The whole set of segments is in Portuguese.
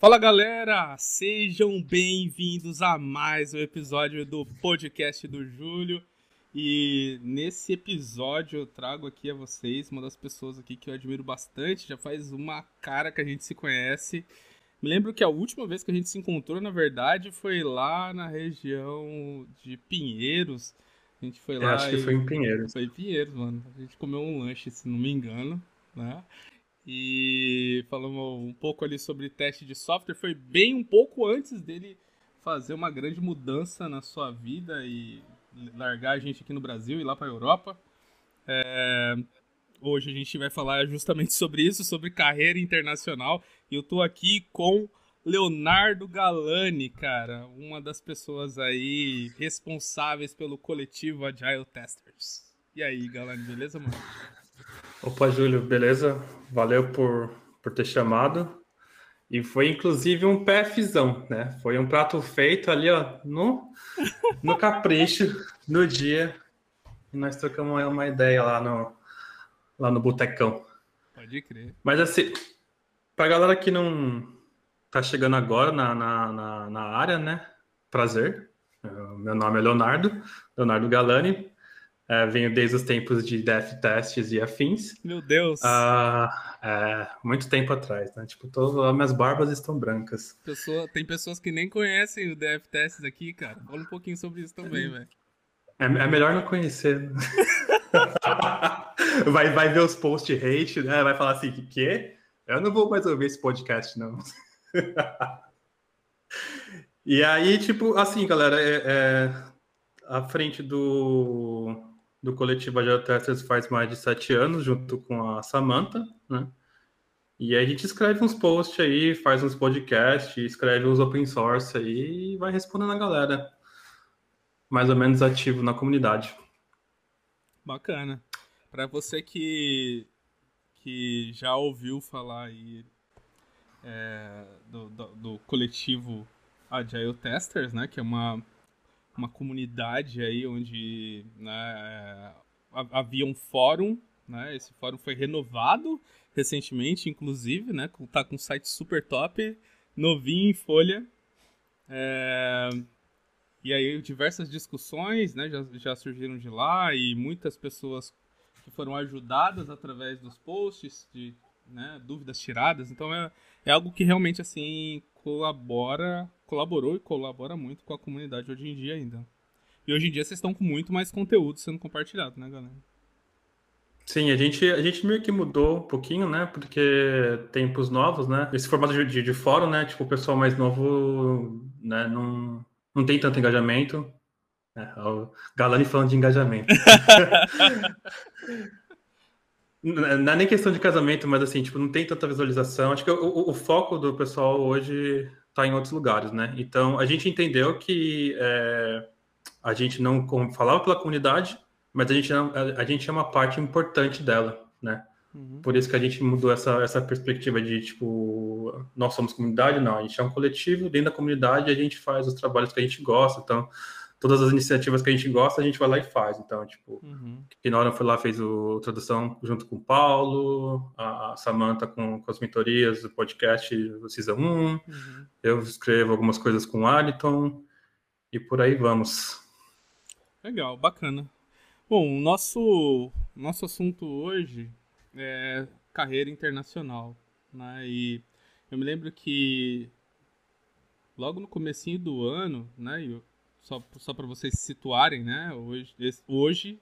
Fala galera, sejam bem-vindos a mais um episódio do podcast do Júlio. E nesse episódio eu trago aqui a vocês uma das pessoas aqui que eu admiro bastante, já faz uma cara que a gente se conhece. Me lembro que a última vez que a gente se encontrou, na verdade, foi lá na região de Pinheiros. A gente foi lá. Eu acho que foi em Pinheiros. Foi em Pinheiros, mano. A gente comeu um lanche, se não me engano, né? E falamos um pouco ali sobre teste de software. Foi bem um pouco antes dele fazer uma grande mudança na sua vida e largar a gente aqui no Brasil e ir lá para a Europa. É... Hoje a gente vai falar justamente sobre isso, sobre carreira internacional. E eu tô aqui com Leonardo Galani, cara, uma das pessoas aí responsáveis pelo coletivo Agile Testers. E aí, Galani, beleza, mano? Opa, Júlio, beleza? Valeu por, por ter chamado. E foi inclusive um PFzão, né? Foi um prato feito ali, ó, no, no capricho, no dia. E nós trocamos uma ideia lá no, lá no Botecão. Pode crer. Mas assim, pra galera que não tá chegando agora na, na, na, na área, né? Prazer. Meu nome é Leonardo, Leonardo Galani. É, venho desde os tempos de dev tests e afins. Meu Deus! Ah, é, muito tempo atrás, né? Tipo, todas as minhas barbas estão brancas. Pessoa, tem pessoas que nem conhecem o dev tests aqui, cara. Fala um pouquinho sobre isso também, velho. É, é, melhor não conhecer. vai, vai ver os post hate, né? Vai falar assim, que quê? Eu não vou mais ouvir esse podcast, não. e aí, tipo, assim, galera, é, é, à frente do do coletivo Agile Testers faz mais de sete anos, junto com a Samantha, né? E aí a gente escreve uns posts aí, faz uns podcasts, escreve uns open source aí e vai respondendo a galera. Mais ou menos ativo na comunidade. Bacana. Para você que, que já ouviu falar aí é, do, do, do coletivo Agile Testers, né? Que é uma uma comunidade aí onde né, havia um fórum, né? Esse fórum foi renovado recentemente, inclusive, né? Tá com um site super top, novinho em folha. É... E aí diversas discussões, né? Já, já surgiram de lá e muitas pessoas que foram ajudadas através dos posts, de né, dúvidas tiradas. Então é, é algo que realmente assim colabora, colaborou e colabora muito com a comunidade hoje em dia ainda. E hoje em dia vocês estão com muito mais conteúdo sendo compartilhado, né, galera? Sim, a gente, a gente meio que mudou um pouquinho, né? Porque tempos novos, né? Esse formato de, de, de fórum, né? Tipo, o pessoal mais novo né? não, não tem tanto engajamento. É, o Galani falando de engajamento. não é nem questão de casamento, mas assim, tipo, não tem tanta visualização. Acho que o, o foco do pessoal hoje está em outros lugares, né? Então, a gente entendeu que é, a gente não falava pela comunidade, mas a gente, a, gente é uma parte importante dela, né? Uhum. Por isso que a gente mudou essa, essa perspectiva de, tipo, nós somos comunidade, não, a gente é um coletivo, dentro da comunidade a gente faz os trabalhos que a gente gosta, então, todas as iniciativas que a gente gosta, a gente vai lá e faz, então, tipo, uhum. que na hora foi lá, fez o tradução junto com o Paulo, a, a Samanta com, com as mentorias do podcast do Season 1, uhum. eu escrevo algumas coisas com o Aliton, e por aí vamos. Legal, bacana. Bom, o nosso, nosso assunto hoje é carreira internacional, né? E eu me lembro que logo no comecinho do ano, né? Eu, só só para vocês se situarem, né? Hoje, esse, hoje,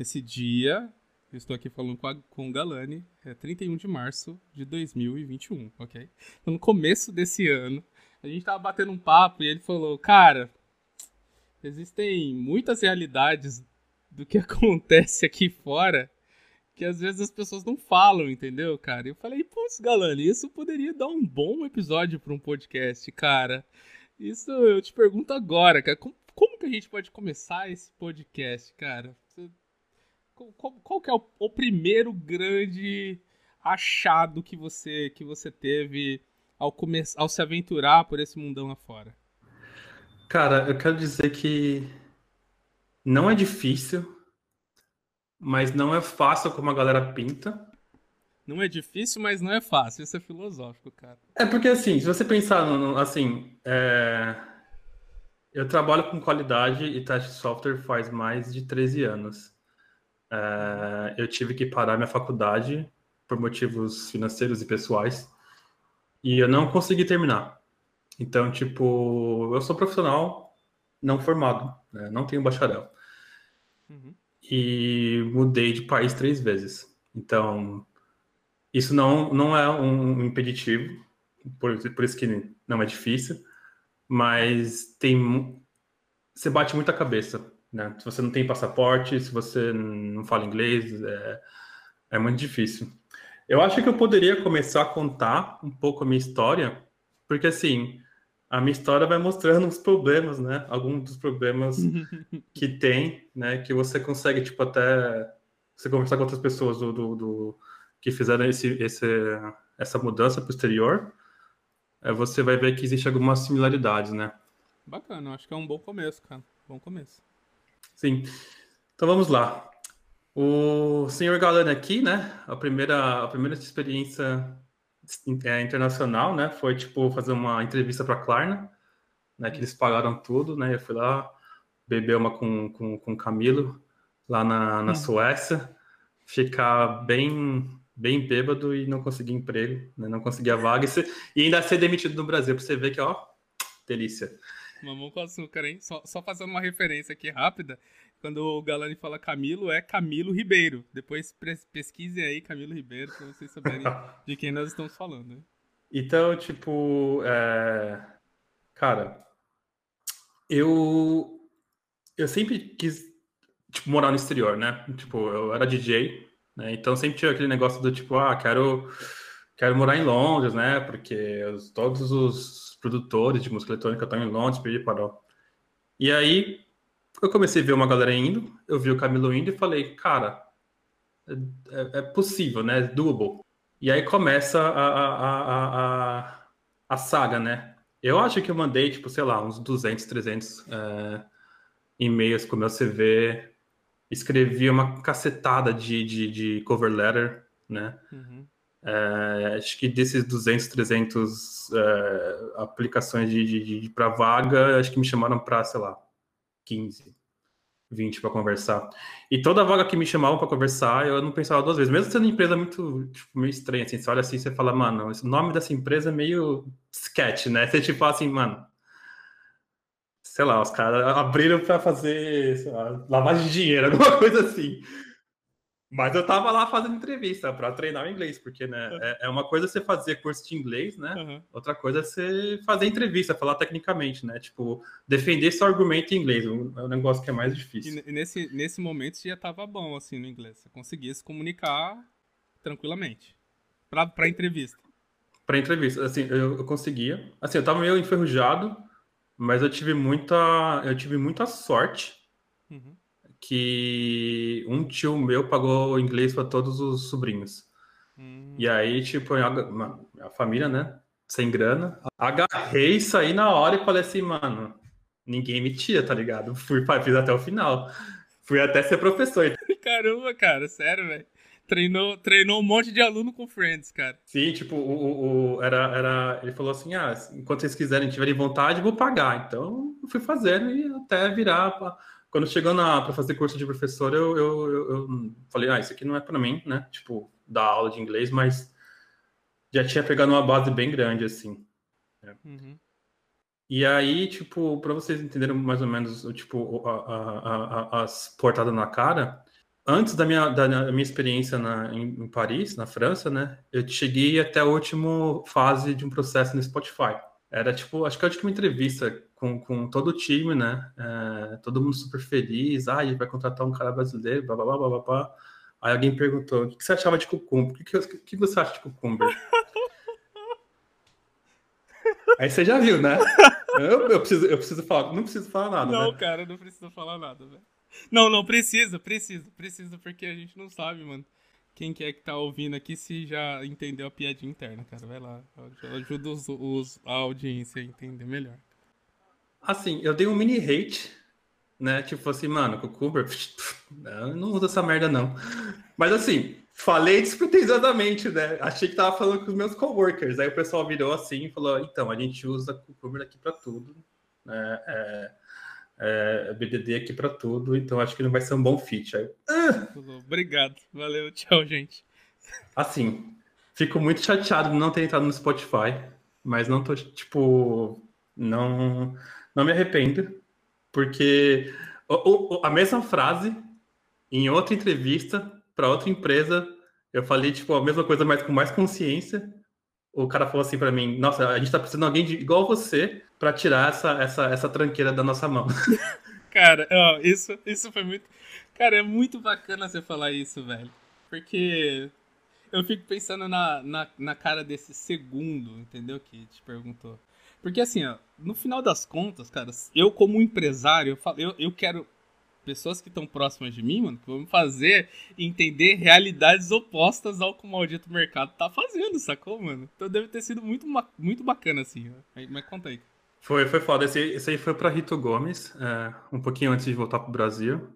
esse dia, eu estou aqui falando com, a, com o Galani, é 31 de março de 2021, ok? Então, no começo desse ano, a gente tava batendo um papo e ele falou, cara, existem muitas realidades do que acontece aqui fora que às vezes as pessoas não falam, entendeu, cara? Eu falei, putz, Galani, isso poderia dar um bom episódio para um podcast, cara. Isso eu te pergunto agora, cara. Como, como, que a gente pode começar esse podcast, cara? Você, qual, qual, que é o, o, primeiro grande achado que você que você teve ao, come, ao se aventurar por esse mundão afora? Cara, eu quero dizer que não é difícil, mas não é fácil como a galera pinta. Não é difícil, mas não é fácil. Isso é filosófico, cara. É porque, assim, se você pensar, no, assim, é... eu trabalho com qualidade e teste de software faz mais de 13 anos. É... Eu tive que parar minha faculdade por motivos financeiros e pessoais e eu não consegui terminar. Então, tipo, eu sou profissional não formado, né? não tenho bacharel. Uhum. E mudei de país três vezes. Então, isso não, não é um impeditivo, por, por isso que não é difícil, mas tem você bate muita cabeça, né? Se você não tem passaporte, se você não fala inglês, é, é muito difícil. Eu acho que eu poderia começar a contar um pouco a minha história, porque assim, a minha história vai mostrando os problemas, né? Alguns dos problemas que tem, né? Que você consegue, tipo, até você conversar com outras pessoas do, do, do que fizeram esse, esse, essa mudança posterior, é, você vai ver que existe algumas similaridades, né? Bacana, acho que é um bom começo, cara. Bom começo. Sim. Então vamos lá. O senhor Galani aqui, né? A primeira, a primeira experiência é, internacional, né? Foi tipo fazer uma entrevista para Klarna, né? Que eles pagaram tudo, né? Eu fui lá beber uma com com, com Camilo lá na, na hum. Suécia, ficar bem bem bêbado e não conseguir emprego, né? não conseguir a vaga e, ser, e, ainda ser demitido no Brasil para você ver que ó delícia. Mamão com açúcar, hein? Só, só fazendo uma referência aqui rápida. Quando o Galani fala Camilo, é Camilo Ribeiro. Depois pesquise aí Camilo Ribeiro para vocês saberem de quem nós estamos falando. Né? Então, tipo, é... cara, eu eu sempre quis tipo morar no exterior, né? Tipo, eu era DJ, né? Então sempre tinha aquele negócio do tipo, ah, quero quero morar em Londres, né? Porque os, todos os produtores de música eletrônica estão em Londres, parou. E aí eu comecei a ver uma galera indo, eu vi o Camilo indo e falei, cara, é, é possível, né? É doable. E aí começa a, a, a, a, saga, né? Eu acho que eu mandei, tipo, sei lá, uns 200, 300 é, e-mails com meu CV, escrevi uma cacetada de, de, de cover letter, né? Uhum. É, acho que desses 200, 300 é, aplicações de, de, de para vaga, acho que me chamaram para, sei lá, 15, 20 para conversar. E toda vaga que me chamavam para conversar, eu não pensava duas vezes. Mesmo sendo uma empresa muito, tipo, meio estranha, assim, você olha assim, você fala, mano, o nome dessa empresa é meio sketch, né? Você tipo assim, mano, sei lá, os caras abriram para fazer, sei lá, lavagem de dinheiro, alguma coisa assim. Mas eu tava lá fazendo entrevista para treinar o inglês, porque né, é, é, uma coisa você fazer curso de inglês, né? Uhum. Outra coisa é você fazer entrevista, falar tecnicamente, né? Tipo, defender seu argumento em inglês, é um negócio que é mais difícil. E nesse, nesse momento você já tava bom, assim, no inglês. Você conseguia se comunicar tranquilamente. Pra, pra entrevista. Pra entrevista, assim, eu, eu conseguia. Assim, eu tava meio enferrujado, mas eu tive muita, eu tive muita sorte. Uhum que um tio meu pagou inglês para todos os sobrinhos. Hum. E aí, tipo, a, a família, né? Sem grana. Agarrei, saí na hora e falei assim, mano, ninguém me tira, tá ligado? Fui, fiz até o final. Fui até ser professor. Caramba, cara, sério, velho. Treinou, treinou um monte de aluno com Friends, cara. Sim, tipo, o, o, era, era. Ele falou assim: ah, enquanto vocês quiserem, tiverem vontade, vou pagar. Então, eu fui fazendo e até virar. Pra quando chegou para fazer curso de professor, eu, eu, eu, eu, falei, ah, isso aqui não é para mim, né? Tipo, dar aula de inglês, mas já tinha pegado uma base bem grande, assim. Né? Uhum. E aí, tipo, para vocês entenderem mais ou menos, tipo, a, a, a, as portadas na cara, antes da minha, da minha experiência na, em, em Paris, na França, né? Eu cheguei até a última fase de um processo no Spotify. Era tipo, acho que a última entrevista com, com todo o time, né? É, todo mundo super feliz. Ah, a gente vai contratar um cara brasileiro, blá blá blá blá blá. Aí alguém perguntou: o que, você achava de cucumber? O que, que, que você acha de cucumber? Aí você já viu, né? Eu, eu, preciso, eu preciso falar, não preciso falar nada. Não, né? cara, não preciso falar nada, velho. Não, não, precisa, precisa, precisa, porque a gente não sabe, mano quem que é que tá ouvindo aqui se já entendeu a piadinha interna, cara. Vai lá. Ajuda os, os, a audiência a entender melhor. Assim, eu dei um mini hate, né? Tipo assim, mano, Cucumber, eu não usa essa merda, não. Mas assim, Falei despretensiosamente, né? Achei que tava falando com os meus coworkers. Aí o pessoal virou assim e falou: então, a gente usa Cucumber aqui para tudo. Né? É, é, BDD aqui para tudo, então acho que não vai ser um bom fit. Aí, ah! Obrigado, valeu, tchau, gente. Assim, fico muito chateado de não ter entrado no Spotify, mas não tô, tipo, não, não me arrependo, porque o, o, a mesma frase em outra entrevista para outra empresa, eu falei, tipo, a mesma coisa, mas com mais consciência. O cara falou assim para mim: Nossa, a gente tá precisando de alguém de, igual você para tirar essa, essa, essa tranqueira da nossa mão. Cara, ó, isso, isso foi muito. Cara, é muito bacana você falar isso, velho. Porque eu fico pensando na, na, na cara desse segundo, entendeu? Que te perguntou. Porque assim, ó, no final das contas, cara, eu como empresário, eu, falo, eu, eu quero pessoas que estão próximas de mim, mano, que vão me fazer entender realidades opostas ao que o maldito mercado tá fazendo, sacou, mano? Então deve ter sido muito, muito bacana, assim. Ó. Mas conta aí. Foi, foi foda. Esse, esse aí foi para Rito Gomes, é, um pouquinho antes de voltar pro Brasil.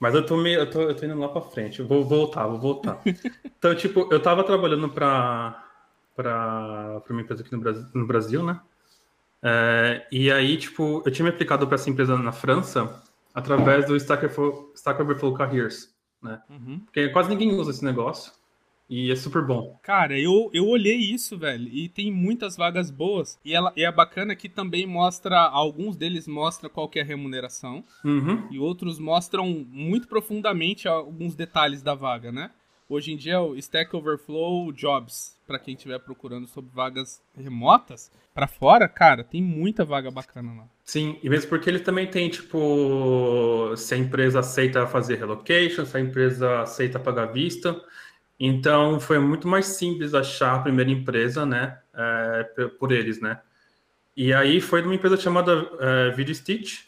Mas eu tô, me, eu tô, eu tô indo lá para frente. Eu vou voltar, vou voltar. então, tipo, eu tava trabalhando para para uma empresa aqui no Brasil, no Brasil né? É, e aí, tipo, eu tinha me aplicado para essa empresa na França através do Stack Overflow Careers, né? Uhum. Porque quase ninguém usa esse negócio. E é super bom. Cara, eu, eu olhei isso, velho, e tem muitas vagas boas. E, ela, e é bacana que também mostra, alguns deles mostram qual que é a remuneração. Uhum. E outros mostram muito profundamente alguns detalhes da vaga, né? Hoje em dia é o Stack Overflow Jobs, para quem estiver procurando sobre vagas remotas, para fora, cara, tem muita vaga bacana lá. Sim, e mesmo porque ele também tem, tipo, se a empresa aceita fazer relocation, se a empresa aceita pagar vista. Então foi muito mais simples achar a primeira empresa, né, é, por eles, né. E aí foi numa empresa chamada é, Video Stitch,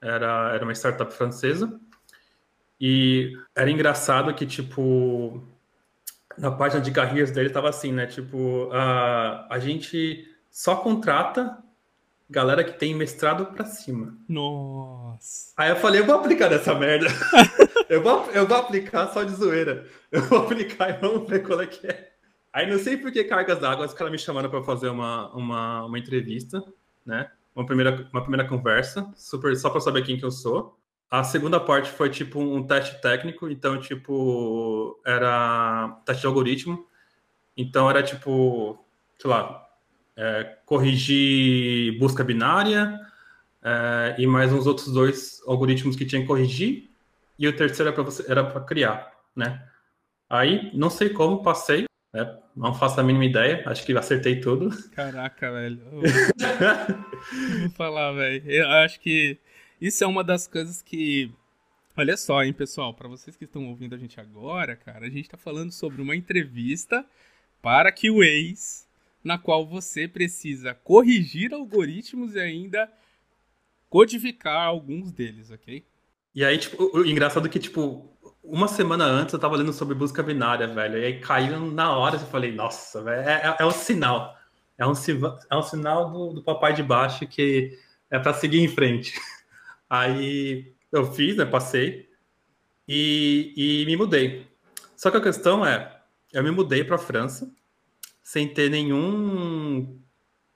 era, era uma startup francesa, e era engraçado que, tipo, na página de carreiras dele tava assim, né, tipo, a, a gente só contrata galera que tem mestrado para cima. Nossa. Aí eu falei, eu vou aplicar nessa merda. eu, vou, eu vou aplicar só de zoeira. Eu vou aplicar e vamos ver qual é que é. Aí não sei por que cargas d'água, os caras me chamaram para fazer uma, uma, uma entrevista, né? Uma primeira, uma primeira conversa, super, só para saber quem que eu sou. A segunda parte foi tipo um teste técnico, então tipo era teste de algoritmo. Então era tipo, sei lá, é, corrigir busca binária é, e mais uns outros dois algoritmos que tinha que corrigir e o terceiro era para criar, né? Aí não sei como passei, né? Não faço a mínima ideia, acho que acertei tudo. Caraca, velho. Vou falar, velho. Eu acho que isso é uma das coisas que Olha só, hein, pessoal, para vocês que estão ouvindo a gente agora, cara, a gente está falando sobre uma entrevista para QAs na qual você precisa corrigir algoritmos e ainda codificar alguns deles, ok? E aí, tipo, o engraçado é que, tipo, uma semana antes eu tava lendo sobre busca binária, velho, e aí caiu na hora e falei, nossa, velho, é, é, é, um sinal. É um, é um sinal do, do papai de baixo que é para seguir em frente. Aí eu fiz, né, passei e, e me mudei. Só que a questão é, eu me mudei para França sem ter nenhum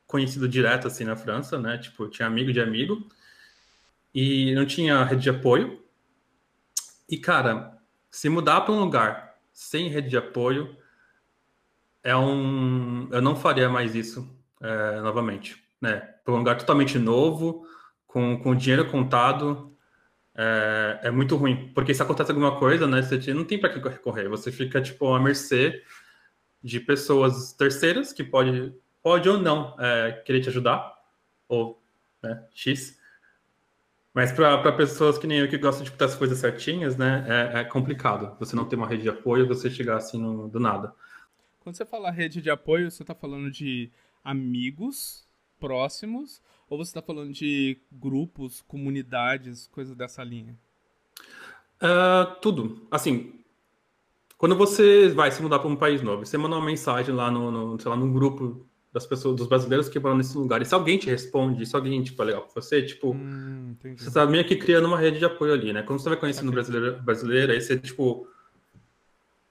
conhecido direto assim na França, né? Tipo, tinha amigo de amigo e não tinha rede de apoio. E cara, se mudar para um lugar sem rede de apoio é um, eu não faria mais isso é, novamente, né? Para um lugar totalmente novo, com, com dinheiro contado, é, é, muito ruim, porque se acontece alguma coisa, né? Você não tem para que recorrer, você fica tipo à mercê de pessoas terceiras que pode, pode ou não é, querer te ajudar, ou né, X. Mas para pessoas que nem eu que gostam de botar as coisas certinhas, né, é, é, complicado. Você não ter uma rede de apoio, você chegar assim no, do nada. Quando você fala rede de apoio, você está falando de amigos próximos ou você está falando de grupos, comunidades, coisas dessa linha? Uh, tudo. Assim, quando você vai se mudar para um país novo, você manda uma mensagem lá no, no, sei lá, num grupo das pessoas, dos brasileiros que moram nesse lugar. E se alguém te responde, se alguém, tipo, é legal com você, tipo, hum, você está meio que criando uma rede de apoio ali, né? Quando você vai conhecendo okay. brasileiro, brasileiro, aí você, tipo,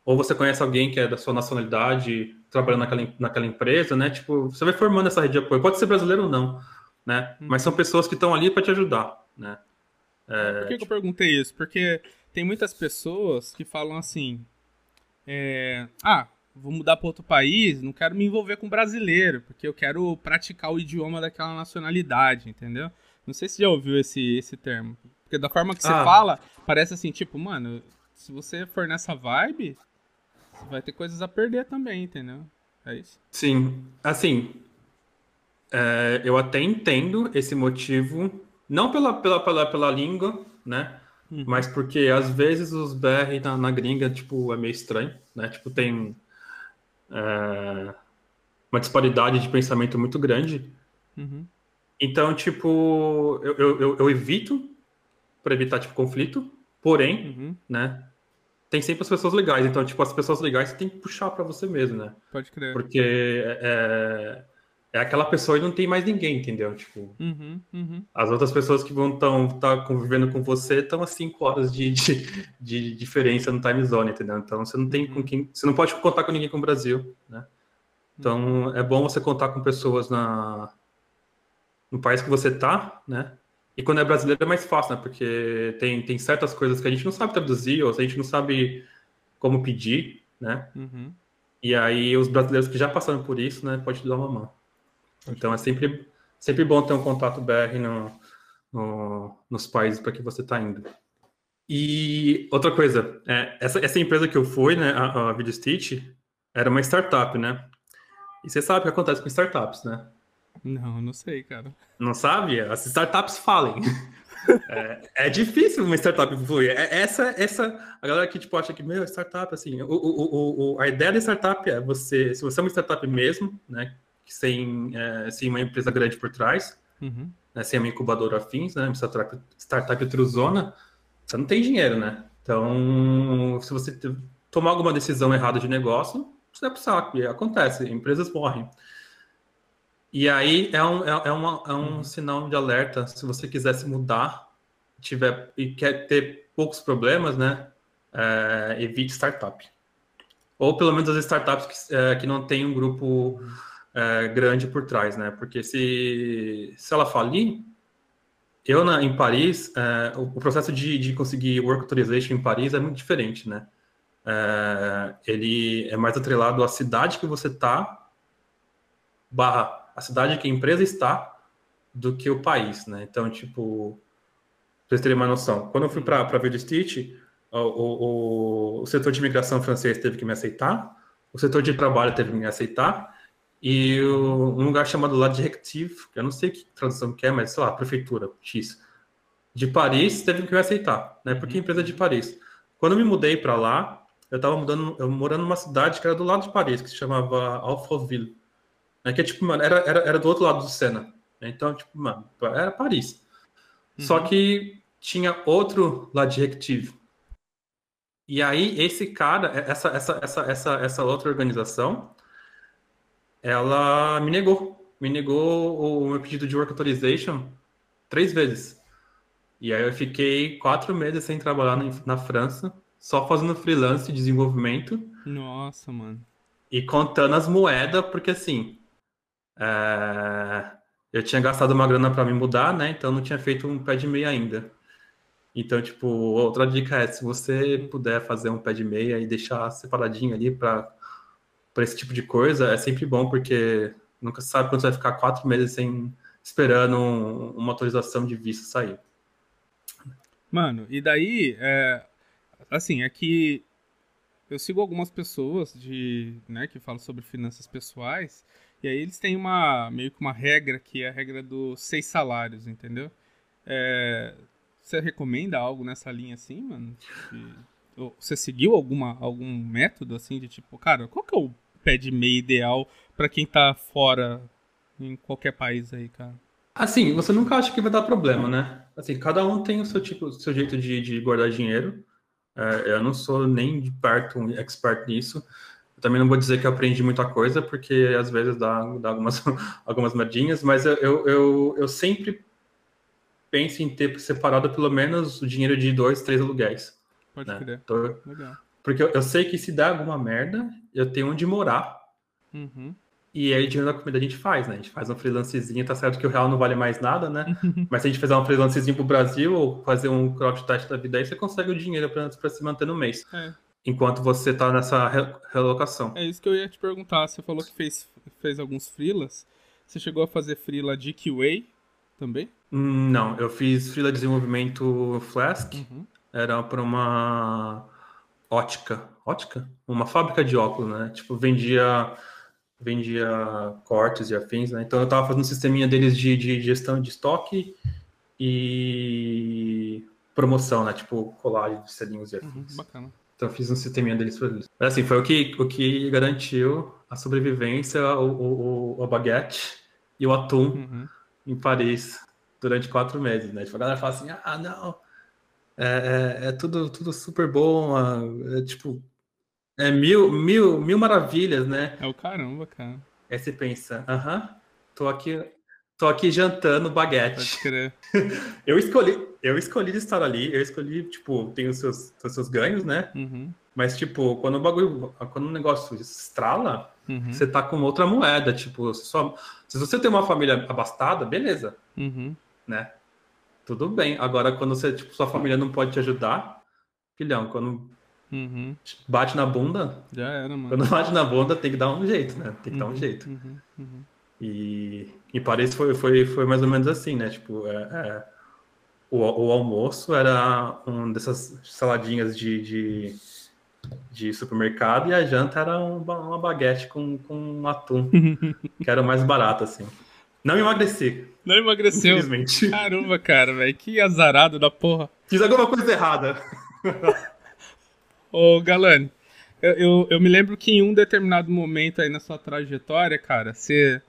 ou você conhece alguém que é da sua nacionalidade, trabalhando naquela, naquela empresa, né? Tipo, você vai formando essa rede de apoio. Pode ser brasileiro ou não, né? Hum. Mas são pessoas que estão ali para te ajudar, né? É, Por que, tipo... que, eu perguntei isso? Porque tem muitas pessoas que falam assim: é, ah, vou mudar para outro país, não quero me envolver com brasileiro, porque eu quero praticar o idioma daquela nacionalidade, entendeu? Não sei se já ouviu esse, esse termo. Porque da forma que você ah. fala, parece assim, tipo, mano, se você for nessa vibe, você vai ter coisas a perder também, entendeu? É isso? Sim. Assim, é, eu até entendo esse motivo, não pela, pela, pela, pela língua, né? Uhum. Mas porque às vezes os BR na, na, gringa, tipo, é meio estranho, né? Tipo, tem é, uma disparidade de pensamento muito grande. Uhum. Então, tipo, eu, eu, eu evito para evitar, tipo, conflito, porém, uhum. né? Tem sempre as pessoas legais. Então, tipo, as pessoas legais você tem que puxar para você mesmo, né? Pode crer. Porque é, é aquela pessoa e não tem mais ninguém, entendeu? Tipo, uhum, uhum. as outras pessoas que vão estar tá convivendo com você estão a cinco horas de, de, de, diferença no time zone, entendeu? Então você não tem uhum. com quem. Você não pode contar com ninguém com o Brasil, né? Então é bom você contar com pessoas na, no país que você tá, né? E quando é brasileiro é mais fácil, né? Porque tem, tem certas coisas que a gente não sabe traduzir, ou a gente não sabe como pedir, né? Uhum. E aí os brasileiros que já passaram por isso, né, pode te dar uma mão. Então é sempre, sempre bom ter um contato BR no, no nos países para que você está indo. E outra coisa, é, essa, essa empresa que eu fui, né, a, a VideoStitch, era uma startup, né? E você sabe o que acontece com startups, né? Não, não sei, cara. Não sabe? As startups falem. é, é, difícil uma startup fluir. É, essa, essa, a galera que tipo, acha que, meu, startup, assim, o, o, o, a ideia da startup é você, se você é uma startup mesmo, né, sem, é, sem uma empresa grande por trás, uhum. né, sem uma incubadora afins, né, startup, startup truzona, você não tem dinheiro, né? Então, se você tomar alguma decisão errada de negócio, você vai pro saco, e acontece, empresas morrem. E aí é um, é, é uma, é um uhum. sinal de alerta, se você quiser se mudar tiver, e quer ter poucos problemas, né, é, evite startup. Ou pelo menos as startups que, é, que não tem um grupo é, grande por trás, né? Porque se, se ela falir, eu na, em Paris, é, o, o, processo de, de conseguir work authorization em Paris é muito diferente, né? É, ele é mais atrelado à cidade que você está, barra a cidade que a empresa está, do que o país, né? Então, tipo, pra vocês terem uma noção, quando eu fui para a Stitch, o, o, o setor de imigração francês teve que me aceitar, o setor de trabalho teve que me aceitar, e um lugar chamado La Directive, eu não sei que tradução que é, mas sei lá, prefeitura, X, de Paris, teve que me aceitar, né? Porque é empresa de Paris. Quando eu me mudei para lá, eu estava mudando, eu morando numa cidade que era do lado de Paris, que se chamava Alfortville. Né? Que é tipo, mano, era, era, era do outro lado do Sena. Né? Então, tipo, mano, era Paris. Uhum. Só que tinha outro La Directive. E aí, esse cara, essa, essa, essa, essa, essa outra organização, ela me negou. Me negou o meu pedido de work authorization três vezes. E aí eu fiquei quatro meses sem trabalhar na, França, só fazendo freelance de desenvolvimento. Nossa, mano. E contando as moedas, porque assim. É... Eu tinha gastado uma grana para me mudar, né? Então não tinha feito um pé de meia ainda. Então, tipo, outra dica é: se você puder fazer um pé de meia e deixar separadinho ali para para esse tipo de coisa é sempre bom, porque nunca sabe quando você vai ficar quatro meses sem esperando um, uma autorização de visto sair. Mano, e daí, é, assim, é que eu sigo algumas pessoas de, né, que falam sobre finanças pessoais, e aí eles têm uma, meio que uma regra, que é a regra dos seis salários, entendeu? É, você recomenda algo nessa linha assim, mano? você seguiu alguma, algum método, assim, de tipo, cara, qual que é o pé de meia ideal para quem tá fora em qualquer país aí, cara? Assim, você nunca acha que vai dar problema, né? Assim, cada um tem o seu tipo, o seu jeito de, de guardar dinheiro. É, eu não sou nem de perto um expert nisso. Eu também não vou dizer que eu aprendi muita coisa, porque às vezes dá, dá algumas, algumas merdinhas, mas eu, eu, eu, eu sempre penso em ter separado pelo menos o dinheiro de dois, três aluguéis. Pode né? crer. Tô, Legal Porque eu, eu sei que se der alguma merda, eu tenho onde morar. Uhum. E aí, dinheiro da comida a gente faz, né? A gente faz um freelancezinho, tá certo que o real não vale mais nada, né? Mas se a gente fizer um freelancezinho pro Brasil ou fazer um crowdtest da vida aí, você consegue o dinheiro pra, pra se manter no mês. É. Enquanto você tá nessa re- relocação. É isso que eu ia te perguntar. Você falou que fez, fez alguns freelas. Você chegou a fazer freela de QA também? Hum, Não, eu fiz freela de desenvolvimento Flask. Uhum. Era para uma ótica. Ótica? Uma fábrica de óculos, né? Tipo, vendia vendia cortes e afins, né? Então eu tava fazendo um sisteminha deles de, de gestão de estoque e promoção, né? Tipo, colagem de selinhos e Uhum. afins. Bacana. Então eu fiz um sisteminha deles para eles. Mas assim, foi o que, o que garantiu a sobrevivência, o, o, o, o baguete e o atum Uhum. em Paris durante quatro meses, né? Tipo, a galera fala assim, ah, não, é, é, é tudo, tudo super bom, é, tipo, é mil, mil, mil maravilhas, né? É o caramba, cara. Aí você pensa, aham, tô aqui, tô aqui jantando Pode baguete. crer. Eu escolhi, eu escolhi estar ali, eu escolhi, tipo, tem os seus, os seus ganhos, né? Uhum. Mas, tipo, quando o bagulho, quando o negócio estrala, Uhum. você tá com outra moeda, tipo, só, se você tem uma família abastada, beleza, Uhum. né? Tudo bem. Agora, quando você, tipo, sua família não pode te ajudar, filhão, quando Uhum. bate na bunda, Já era, mano. quando bate na bunda, tem que dar um jeito, né? Tem que dar um Uhum, jeito. Uhum. Uhum. E em Paris foi, foi, foi mais ou menos assim, né? Tipo, é, é, o, o almoço era um dessas saladinhas de, de, de supermercado e a janta era um uma baguete com, com um atum, que era mais barato, assim. Não emagreci, Não emagreceu. infelizmente. Caramba, cara, velho. Que azarado da porra. Fiz alguma coisa errada. Ô, Galane, eu, eu, eu me lembro que em um determinado momento aí na sua trajetória, cara, você,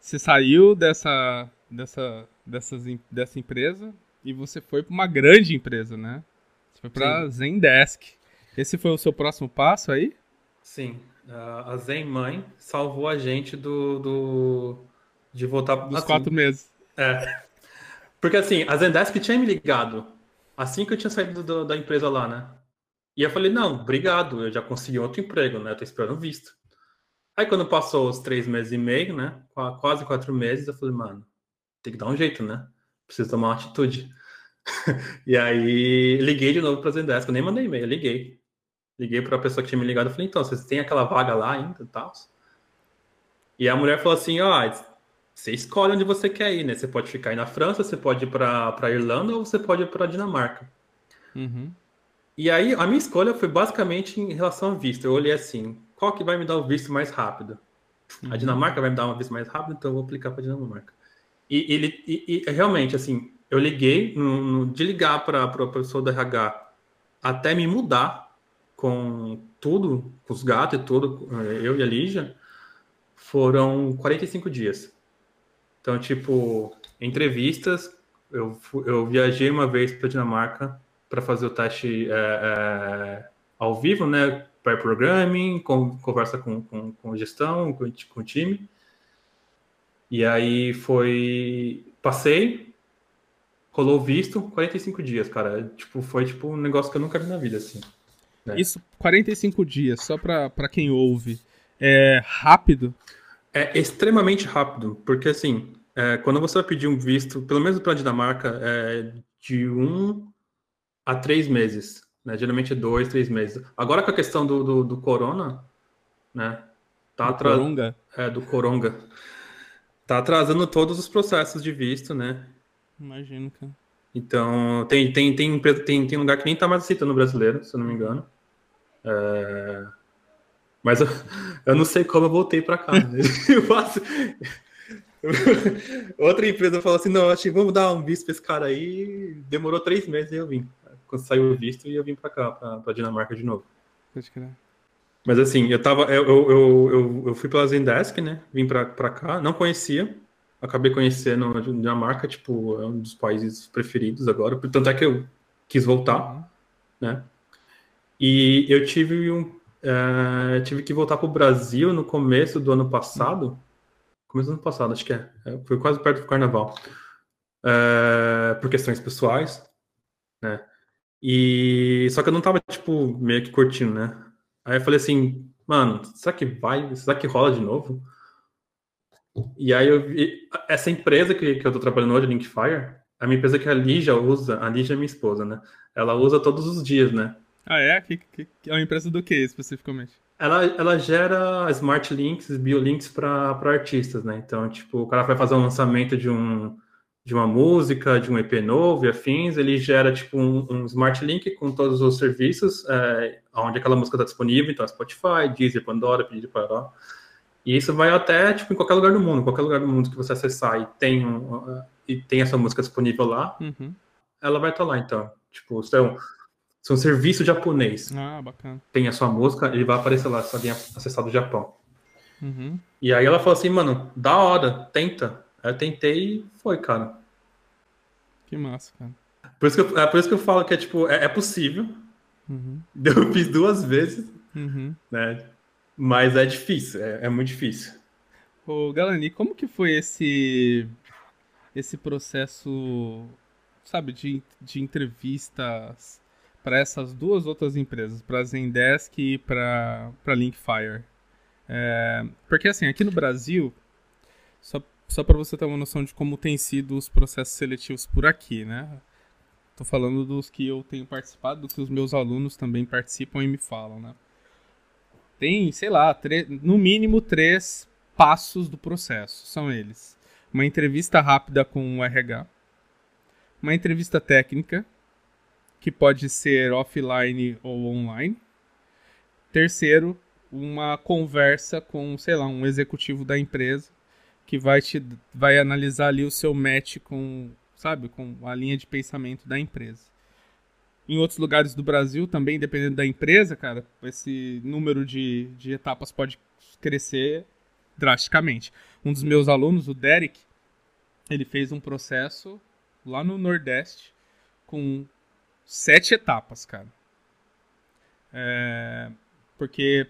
você saiu dessa, dessa, dessas, dessa empresa e você foi pra uma grande empresa, né? Você foi pra Zendesk. Esse foi o seu próximo passo aí? Sim, a a Zen Mãe salvou a gente do, do de voltar Dos assim, quatro meses. É. Porque assim, a Zendesk tinha me ligado assim que eu tinha saído do- da empresa lá, né? E eu falei, não, obrigado, eu já consegui outro emprego, né? Eu tô esperando visto. Aí quando passou os três meses e meio, né? Qua- Quase quatro meses, eu falei, mano, tem que dar um jeito, né? Preciso tomar uma atitude. E aí liguei de novo pra Zendesk, eu nem mandei e-mail, eu liguei. Liguei pra pessoa que tinha me ligado, eu falei, então, vocês têm aquela vaga lá ainda e tal? E a mulher falou assim, ó, você escolhe onde você quer ir, né? Você pode ficar aí na França, você pode ir para Irlanda ou você pode ir para Dinamarca. Uhum. E aí a minha escolha foi basicamente em relação ao visto. Eu olhei assim, qual que vai me dar o visto mais rápido? A Uhum. Dinamarca vai me dar um visto mais rápido, então eu vou aplicar para Dinamarca. E ele e, e, realmente assim, eu liguei no, no- de ligar para a pessoa do RH até me mudar com tudo, com os gatos e tudo, eh, eu e a Lígia, foram 45 dias. Então, tipo, entrevistas, eu, eu viajei uma vez para Dinamarca para fazer o teste é, é, ao vivo, né? Pair programming, com, conversa com, com, com gestão, com, com time. E aí foi. Passei, rolou visto, 45 dias, cara. Tipo, foi tipo um negócio que eu nunca vi na vida, assim. É. Isso, 45 dias, só pra quem ouve. É rápido? É extremamente rápido, porque assim, é, quando você vai pedir um visto, pelo menos para a Dinamarca, é de um a três meses, né? Geralmente é dois, três meses. Agora com a questão do, do, do corona, né? Tá Do Coronga? é, do coronga, tá atrasando todos os processos de visto, né? Imagino, cara. Então, tem, tem, tem, tem, tem lugar que nem tá mais aceitando brasileiro, se eu não me engano. É, Mas eu, eu não sei como eu voltei para cá. né? Outra empresa falou assim: não, acho que vamos dar um visto para esse cara aí. Demorou três meses e eu vim. Quando saiu o visto, e eu vim para cá, para Dinamarca de novo. Mas assim, eu tava. Eu, eu, eu, eu, fui pela Zendesk, né? Vim pra cá, não conhecia. Acabei conhecendo a Dinamarca, tipo, é um dos países preferidos agora. Tanto é que eu quis voltar, Uhum. né? E eu tive um. Eh, tive que voltar pro Brasil no começo do ano passado. Começo do ano passado, acho que é. É, Foi quase perto do carnaval. Eh, por questões pessoais, né? E só que eu não tava, tipo, meio que curtindo, né? Aí eu falei assim, mano, será que vai? Será que rola de novo? E aí eu vi essa empresa que, que eu tô trabalhando hoje, Linkfire, a minha empresa que a Lígia usa, a Lígia é minha esposa, né? Ela usa todos os dias, né? Ah, é? Que, que, que é uma empresa do que especificamente? Ela, ela gera smart links, biolinks para artistas, né? Então, tipo, o cara vai fazer um lançamento de um de uma música, de um EP novo e afins, ele gera tipo um, um smart link com todos os serviços é, onde aquela música está disponível, então Spotify, Deezer, Pandora, Pedir para e isso vai até tipo em qualquer lugar do mundo, qualquer lugar do mundo que você acessar e tem um, e tem essa música disponível lá, uhum. ela vai estar tá lá então. Tipo, são são um serviço japonês. Ah, bacana. Tem a sua música, ele vai aparecer lá, se alguém acessar do Japão. Uhum. E aí ela falou assim, mano, da hora, tenta. Aí eu tentei e foi, cara. Que massa, cara. Por isso que eu, é por isso que eu falo que é tipo, é, é possível. Uhum. Eu fiz duas vezes, uhum. né? Mas é difícil, é, é muito difícil. Ô, Galani, como que foi esse esse processo, sabe, de, de entrevistas para essas duas outras empresas, para a Zendesk e para Linkfire? É, porque assim, aqui no Brasil, só só para você ter uma noção de como tem sido os processos seletivos por aqui, né? Tô falando dos que eu tenho participado, do que os meus alunos também participam e me falam, né? Tem, sei lá, no mínimo três passos do processo. São eles: uma entrevista rápida com o RH, uma entrevista técnica, que pode ser offline ou online. Terceiro, uma conversa com, sei lá, um executivo da empresa que vai te vai analisar ali o seu match com, sabe, com a linha de pensamento da empresa. Em outros lugares do Brasil também, dependendo da empresa, cara, esse número de, de etapas pode crescer drasticamente. Um dos meus alunos, o Derek, ele fez um processo lá no Nordeste com sete etapas, cara. É, porque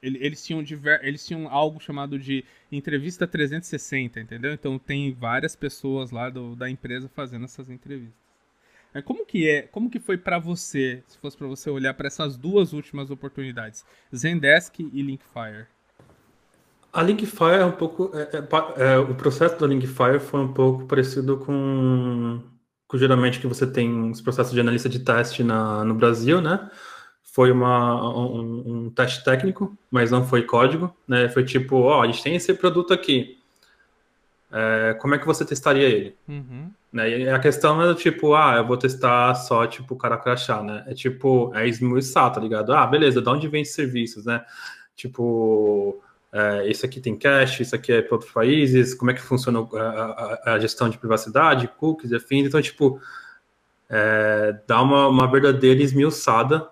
eles tinham, diver, eles tinham algo chamado de entrevista 360, entendeu? Então tem várias pessoas lá do, da empresa fazendo essas entrevistas. É, como que é, como que foi para você, se fosse para você olhar para essas duas últimas oportunidades, Zendesk e Linkfire? A Linkfire é um pouco, é, é, é, o processo da Linkfire foi um pouco parecido com, com geralmente que você tem os processos de analista de teste na, no Brasil, né? foi uma, um, um, teste técnico, mas não foi código, né? Foi tipo, ó, oh, a gente tem esse produto aqui. É, como é que você testaria ele? Uhum. Né? E a questão não é tipo, ah, eu vou testar só, tipo, o cara crachar, né? É tipo, é esmiuçar, tá ligado? Ah, beleza, de onde vem esses serviços, né? Tipo, é, esse aqui tem cache, isso aqui é para outros países, como é que funciona a, a, a, gestão de privacidade, cookies e afins. Então, tipo, é, dá uma, uma verdadeira esmiuçada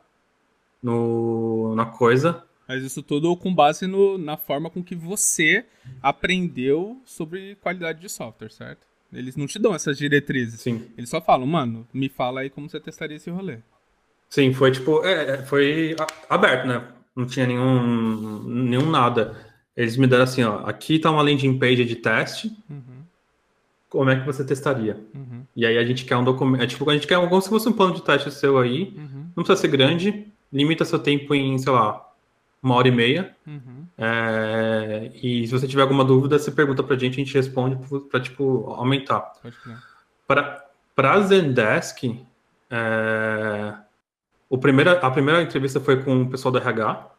no, na coisa. Mas isso tudo com base no, na forma com que você aprendeu sobre qualidade de software, certo? Eles não te dão essas diretrizes. Sim. Eles só falam, mano, me fala aí como você testaria esse rolê. Sim, foi tipo, é, é foi aberto, né? Não tinha nenhum, nenhum nada. Eles me deram assim, ó, aqui tá uma landing page de teste. Uhum. Como é que você testaria? Uhum. E aí a gente quer um documento, é, tipo, a gente quer como se fosse um plano de teste seu aí. Uhum. Não precisa ser grande, limita seu tempo em, sei lá, uma hora e meia. Uhum. É, e se você tiver alguma dúvida, você pergunta pra gente, a gente responde para tipo, aumentar. Para a Zendesk, é, o primeiro, a primeira entrevista foi com o pessoal do RH,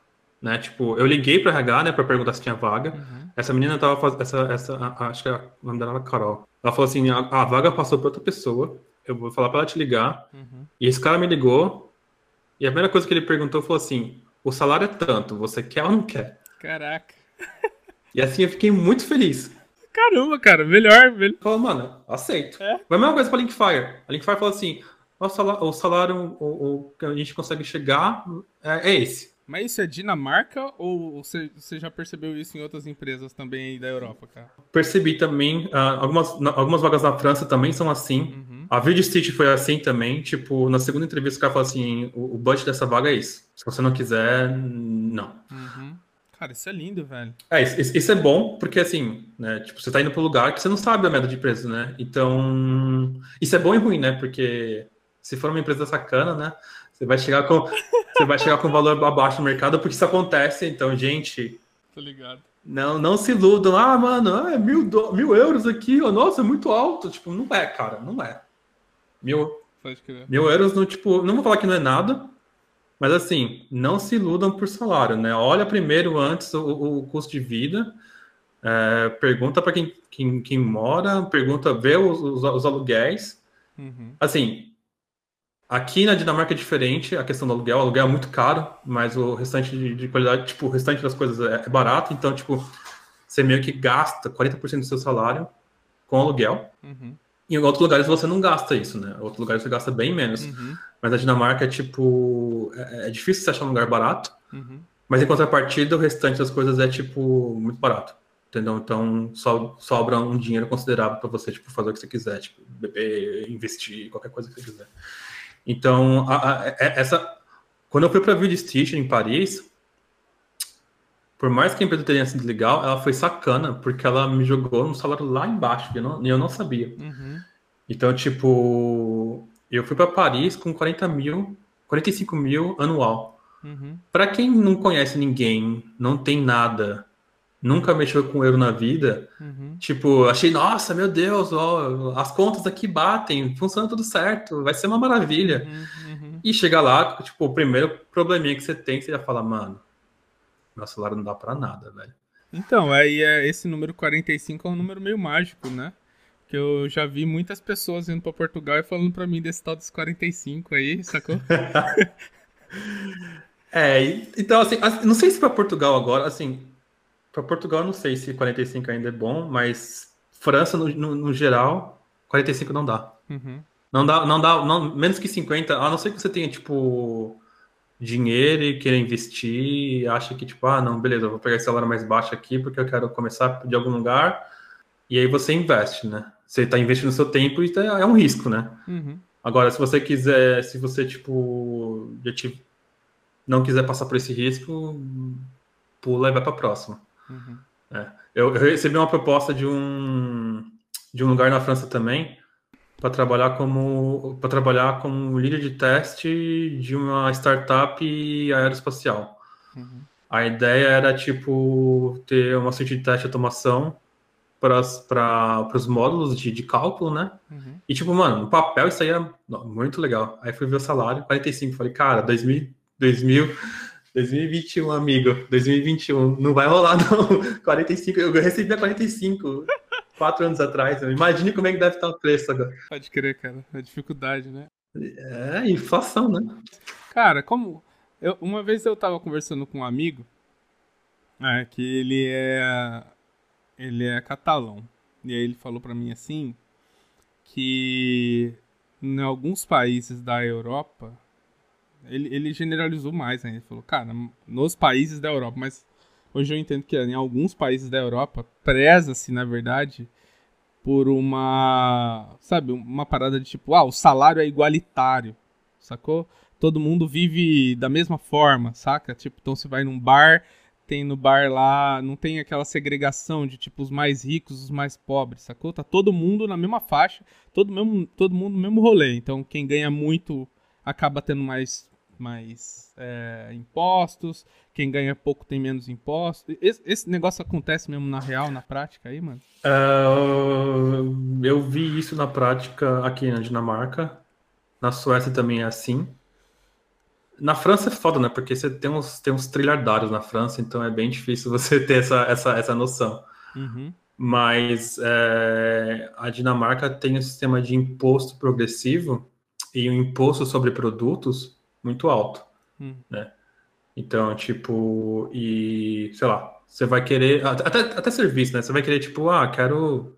né? Tipo, eu liguei para RH, né, para perguntar se tinha vaga. Uhum. Essa menina tava fazendo, essa, essa, acho que o nome dela era Carol. Ela falou assim, a, a vaga passou para outra pessoa, eu vou falar para ela te ligar. Uhum. E esse cara me ligou, e a primeira coisa que ele perguntou foi assim: o salário é tanto, você quer ou não quer? Caraca. E assim eu fiquei muito feliz. Caramba, cara, melhor. melhor. Falou, mano, aceito. É? Foi a mesma coisa pra Linkfire. A Linkfire falou assim: o salário, o salário o, o, que a gente consegue chegar é, é, esse. Mas isso é Dinamarca ou você, você já percebeu isso em outras empresas também aí da Europa, cara? Percebi também. Uh, algumas, algumas vagas na França também são assim. Uhum. A Verde City foi assim também. Tipo, na segunda entrevista, o cara falou assim: o, o budget dessa vaga é isso. Se você não quiser, não. Uhum. Cara, isso é lindo, velho. É, isso, isso, é bom, porque assim, né? Tipo, você tá indo para um lugar que você não sabe a meta de preço, né? Então, isso é bom e ruim, né? Porque se for uma empresa sacana, né? Você vai chegar com você vai chegar com valor abaixo do mercado, porque isso acontece. Então, gente. Tô ligado. Não, não se iludam. Ah, mano, é mil, do, mil euros aqui, ó, nossa, é muito alto. Tipo, não é, cara, não é. Mil, mil euros, no, tipo, não vou falar que não é nada, mas assim, não se iludam por salário, né? Olha primeiro antes o, o custo de vida, é, pergunta para quem, quem, quem, mora, pergunta, vê os, os, os aluguéis. Uhum. Assim, Aqui na Dinamarca é diferente a questão do aluguel. O aluguel é muito caro, mas o restante de, de qualidade, tipo, o restante das coisas é, é, barato. Então, tipo, você meio que gasta 40% do seu salário com aluguel. Uhum. Em outros lugares você não gasta isso, né? Em outros lugares você gasta bem menos. Uhum. Mas a Dinamarca é tipo. É, é, difícil você achar um lugar barato. Uhum. Mas em contrapartida, o restante das coisas é, tipo, muito barato. Entendeu? Então so, sobra um dinheiro considerável para você, tipo, fazer o que você quiser, tipo, beber, investir, qualquer coisa que você quiser. Então, a, a, é, essa, quando eu fui para a Ville Stitch em Paris, por mais que a empresa tenha sido legal, ela foi sacana, porque ela me jogou no salário lá embaixo, e eu não, eu não sabia. Uhum. Então, tipo, eu fui para Paris com 40 mil, 45 mil anual. Uhum. Para quem não conhece ninguém, não tem nada, nunca mexeu com euro na vida, uhum. tipo, achei, nossa, meu Deus, ó, as contas aqui batem, funciona tudo certo, vai ser uma maravilha. Uhum, uhum. E chega lá, tipo, o primeiro probleminha que você tem, você já fala, mano, meu celular não dá para nada, velho. Então, aí é, esse número 45 é um número meio mágico, né? Que eu já vi muitas pessoas indo para Portugal e falando para mim desse tal dos 45 aí, sacou? é, então assim, não sei se para Portugal agora, assim, para Portugal, não sei se 45 ainda é bom, mas França, no, no, no geral, 45 não dá. Uhum. Não dá, não dá, não, menos que 50, a não ser que você tenha, tipo, dinheiro e queira investir, e acha que, tipo, ah, não, beleza, eu vou pegar esse salário mais baixo aqui porque eu quero começar de algum lugar, e aí você investe, né? Você está investindo seu tempo e tá, é um risco, né? Uhum. Agora, se você quiser, se você, tipo, te, não quiser passar por esse risco, pula e vai para a próxima. Uhum. É. Eu, eu, recebi uma proposta de um, de um lugar na França também para trabalhar como para trabalhar como líder de teste de uma startup aeroespacial. Uhum. A ideia era tipo ter uma suíte de teste de automação para os módulos de, de cálculo, né? Uhum. E tipo, mano, no papel isso aí é muito legal. Aí fui ver o salário, 45. Falei, cara, 2000, 2000 2021, amigo. 2021. Não vai rolar, não. 45. Eu recebi a 45 quatro anos atrás. Imagine como é que deve estar o preço agora. Pode crer, cara. A dificuldade, né? É, inflação, né? Cara, como. Eu, uma vez eu tava conversando com um amigo. É, que ele é. Ele é catalão. E aí ele falou para mim assim. Que em alguns países da Europa ele, ele generalizou mais, né? Ele falou, cara, nos países da Europa, mas hoje eu entendo que em alguns países da Europa preza-se, na verdade, por uma, sabe, uma parada de tipo, ah, o salário é igualitário, sacou? Todo mundo vive da mesma forma, saca? Tipo, então você vai num bar, tem no bar lá, não tem aquela segregação de tipo os mais ricos, os mais pobres, sacou? Tá todo mundo na mesma faixa, todo, mesmo, todo mundo no mesmo rolê. Então quem ganha muito acaba tendo mais mais é, impostos, quem ganha pouco tem menos impostos. Esse, esse, negócio acontece mesmo na real, na prática aí, mano? Uh, eu vi isso na prática aqui na Dinamarca. Na Suécia também é assim. Na França é foda, né? Porque você tem uns, tem uns trilhardários na França, então é bem difícil você ter essa, essa, essa noção. Uhum. Mas é, a Dinamarca tem um sistema de imposto progressivo e um imposto sobre produtos muito alto, hum. né? Então, tipo, e sei lá, você vai querer até, até serviço, né? Você vai querer tipo, ah, quero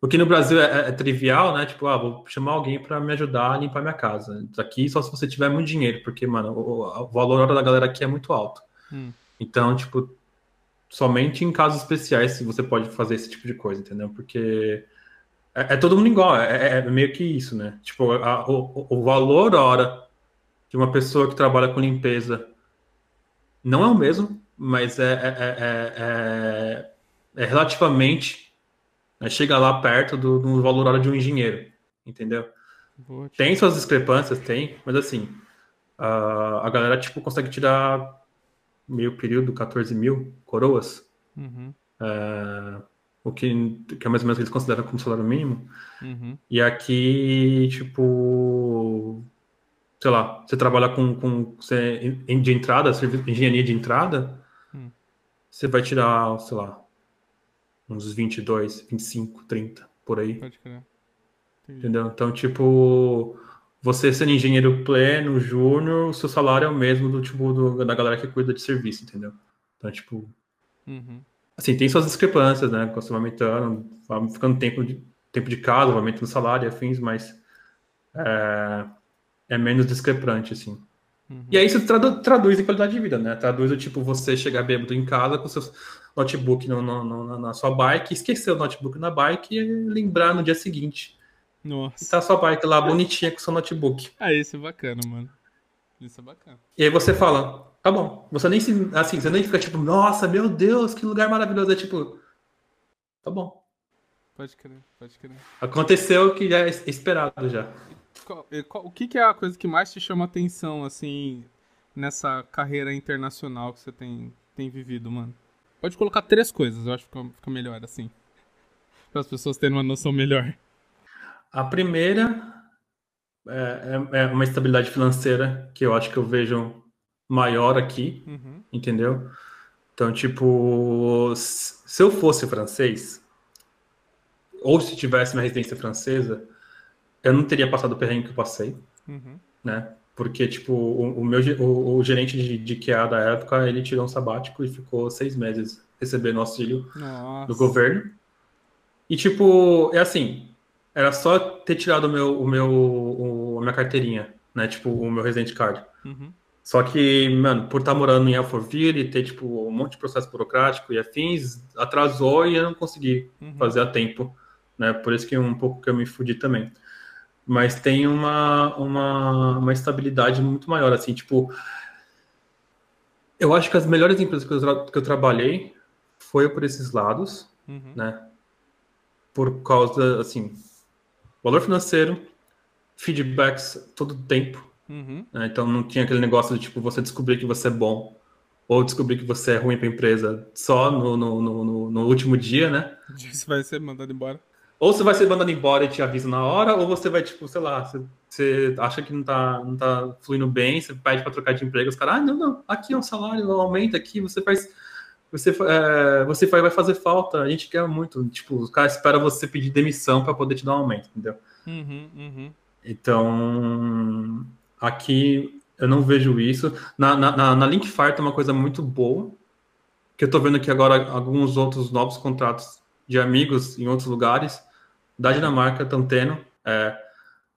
o que no Brasil é, é, trivial, né? Tipo, ah, vou chamar alguém para me ajudar a limpar minha casa. Aqui só se você tiver muito dinheiro, porque, mano, o, o valor da galera aqui é muito alto. Hum. Então, tipo, somente em casos especiais se você pode fazer esse tipo de coisa, entendeu? Porque é, é todo mundo igual, é, é, meio que isso, né? Tipo, a, o, o valor hora de uma pessoa que trabalha com limpeza não é o mesmo, mas é, é, é, é relativamente né, chega lá perto do, do valor hora de um engenheiro, entendeu? Tem suas discrepâncias, tem, mas assim, a, a galera tipo, consegue tirar meio período, 14 mil coroas. Uhum. É, o que, que é mais ou menos que eles consideram como salário mínimo. Uhum. E aqui, tipo, sei lá, você trabalha com, com você, de entrada, engenharia de entrada, hum. você vai tirar, sei lá, uns 22, 25, 30, por aí. Pode crer. Entendeu? Então, tipo, você sendo engenheiro pleno, júnior, o seu salário é o mesmo do tipo do, da galera que cuida de serviço, entendeu? Então, tipo. Uhum. Assim, tem suas discrepâncias, né? Quando você vai aumentando, vai ficando tempo de, tempo de casa, vai aumentando o salário, afins, mas é, é menos discrepante, assim. Uhum. E aí isso tradu traduz em qualidade de vida, né? Traduz o tipo você chegar bêbado em casa com seu notebook no, no, no, na sua bike, esquecer o notebook na bike e lembrar no dia seguinte. Nossa. E tá sua bike lá bonitinha com seu notebook. Ah, isso é bacana, mano. Isso é bacana. E aí você fala, tá bom. Você nem se. Assim, você nem fica tipo, nossa, meu Deus, que lugar maravilhoso. É tipo, tá bom. Pode crer, pode crer. Aconteceu o que já é esperado já. Qual, qual, o que, que, é a coisa que mais te chama atenção, assim, nessa carreira internacional que você tem, tem vivido, mano? Pode colocar três coisas, eu acho que fica, fica melhor, assim. Para as pessoas terem uma noção melhor. A primeira é, é, é, uma estabilidade financeira que eu acho que eu vejo maior aqui, uhum. entendeu? Então, tipo, se eu fosse francês, ou se tivesse uma residência francesa, eu não teria passado o perrengue que eu passei, uhum. né? Porque, tipo, o, o meu o, o, gerente de, de QA da época, ele tirou um sabático e ficou seis meses recebendo auxílio Nossa. do governo. E, tipo, é assim, era só ter tirado o meu, o meu, o, a minha carteirinha, né? Tipo, o meu resident card. Uhum. Só que, mano, por estar morando em Alphaville e ter, tipo, um monte de processo burocrático e afins, atrasou e eu não consegui uhum. fazer a tempo, né? Por isso que um pouco que eu me fudi também. Mas tem uma, uma, uma estabilidade muito maior, assim, tipo... Eu acho que as melhores empresas que eu, que eu trabalhei foi por esses lados, uhum. né? Por causa, assim, valor financeiro, feedbacks todo tempo. Uhum. Né? Então não tinha aquele negócio de tipo você descobrir que você é bom ou descobrir que você é ruim para a empresa só no, no, no, no, último dia, né? Você vai ser mandado embora. Ou você vai ser mandado embora e te avisa na hora, ou você vai, tipo, sei lá, você, você acha que não tá, não tá fluindo bem, você pede para trocar de emprego, os caras, ah, não, não, aqui é um salário, aumenta aqui, você faz você, é, você vai fazer falta, a gente quer muito. Tipo, os caras esperam você pedir demissão para poder te dar um aumento, entendeu? Uhum, uhum. Então, aqui eu não vejo isso. Na, na, na Linkfire tem uma coisa muito boa, que eu tô vendo aqui agora alguns outros novos contratos de amigos em outros lugares. Da Dinamarca estão tendo é,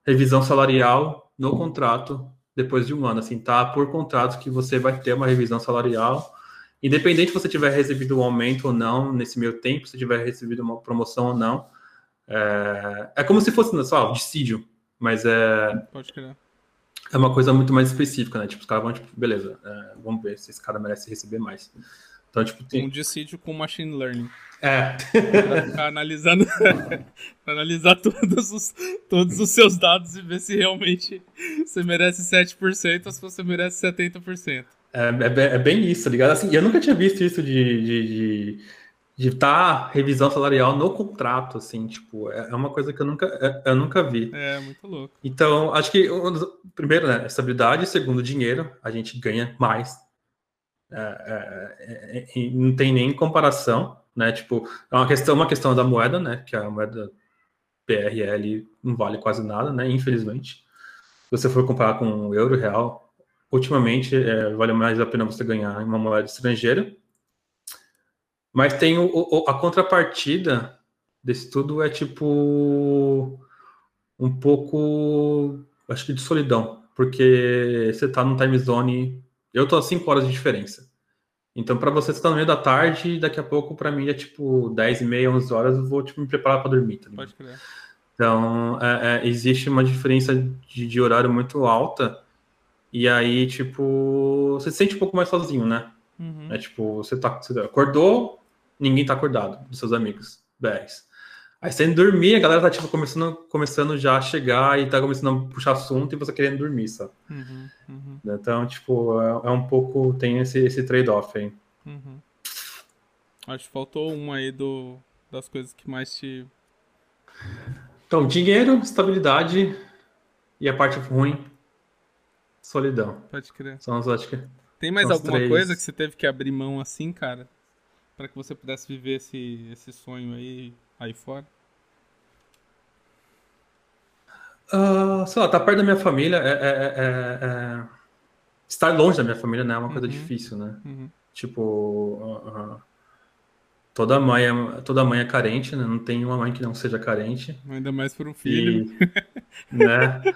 revisão salarial no contrato depois de um ano. Assim, tá por contrato que você vai ter uma revisão salarial Independente se você tiver recebido um aumento ou não nesse meio tempo, se tiver recebido uma promoção ou não, é, é como se fosse, só, dissídio, mas é. Pode. É uma coisa muito mais específica, né? Tipo, os caras vão, tipo, beleza, é, vamos ver se esse cara merece receber mais. Então, tipo, tem... Um dissídio com machine learning. É. Pra analisando, pra analisar todos os, todos os seus dados e ver se realmente você merece 7% ou se você merece 70%. É, é, é, bem isso, tá ligado? Assim, eu nunca tinha visto isso de, de, de, de tá revisão salarial no contrato, assim, tipo, é, é uma coisa que eu nunca, é, eu nunca vi. É, muito louco. Então, acho que, primeiro, né, estabilidade, segundo, dinheiro, a gente ganha mais. É, é, não tem nem comparação, né, tipo, é uma questão, uma questão da moeda, né, que a moeda PRL não vale quase nada, né, infelizmente. Se você for comparar com o euro real, ultimamente é, vale mais a pena você ganhar em uma moeda estrangeira. Mas tem o, o, a contrapartida desse tudo é tipo um pouco, acho que de solidão, porque você está no time zone, eu tô a 5 horas de diferença. Então, para você, você tá no meio da tarde, daqui a pouco, para mim, é tipo 10 e meia, 11 horas, eu vou tipo, me preparar para dormir. Tá Pode crer. Então, é, é, existe uma diferença de, de horário muito alta e aí, tipo, você se sente um pouco mais sozinho, né? Uhum. É tipo, você, tá, você acordou, ninguém tá acordado dos seus amigos BRs. Aí você dormir, a galera tá tipo, começando, começando já a chegar e tá começando a puxar assunto e você querendo dormir, sabe? Uhum, uhum. Então, tipo, é, é, um pouco. Tem esse, esse trade-off aí. Uhum. Acho que faltou uma aí do, das coisas que mais te. Então, dinheiro, estabilidade e a parte ruim, solidão. Pode crer. São as, acho que, Tem mais alguma três... coisa que você teve que abrir mão assim, cara? para que você pudesse viver esse, esse sonho aí, aí fora? Uh, sei lá, tá perto da minha família é, é, é, é, estar longe da minha família né, é uma coisa uhum. difícil, né? Uhum. Tipo, uh, uh, toda mãe é, toda mãe é carente, né? Não tem uma mãe que não seja carente. Ainda mais por um filho. E, né?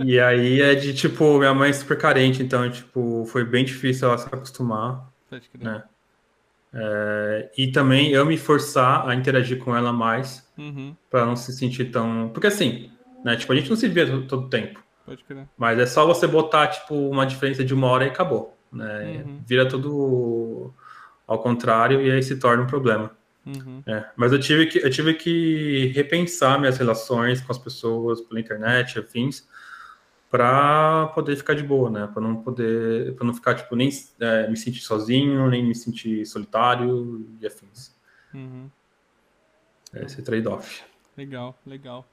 E aí é de tipo, minha mãe é super carente, então tipo, foi bem difícil ela se acostumar, né? É, e também eu me forçar a interagir com ela mais uhum. para não se sentir tão. Porque assim, né? Tipo, a gente não se vê todo, todo tempo. Pode crer. Mas é só você botar, tipo, uma diferença de uma hora e acabou. Né? Uhum. Vira tudo ao contrário e aí se torna um problema. Uhum. É, mas eu tive, que, eu tive que repensar minhas relações com as pessoas pela internet, afins, para poder ficar de boa, né? Para não poder, para não ficar tipo nem é, me sentir sozinho, nem me sentir solitário e afins. Uhum. Esse trade-off. Legal, legal.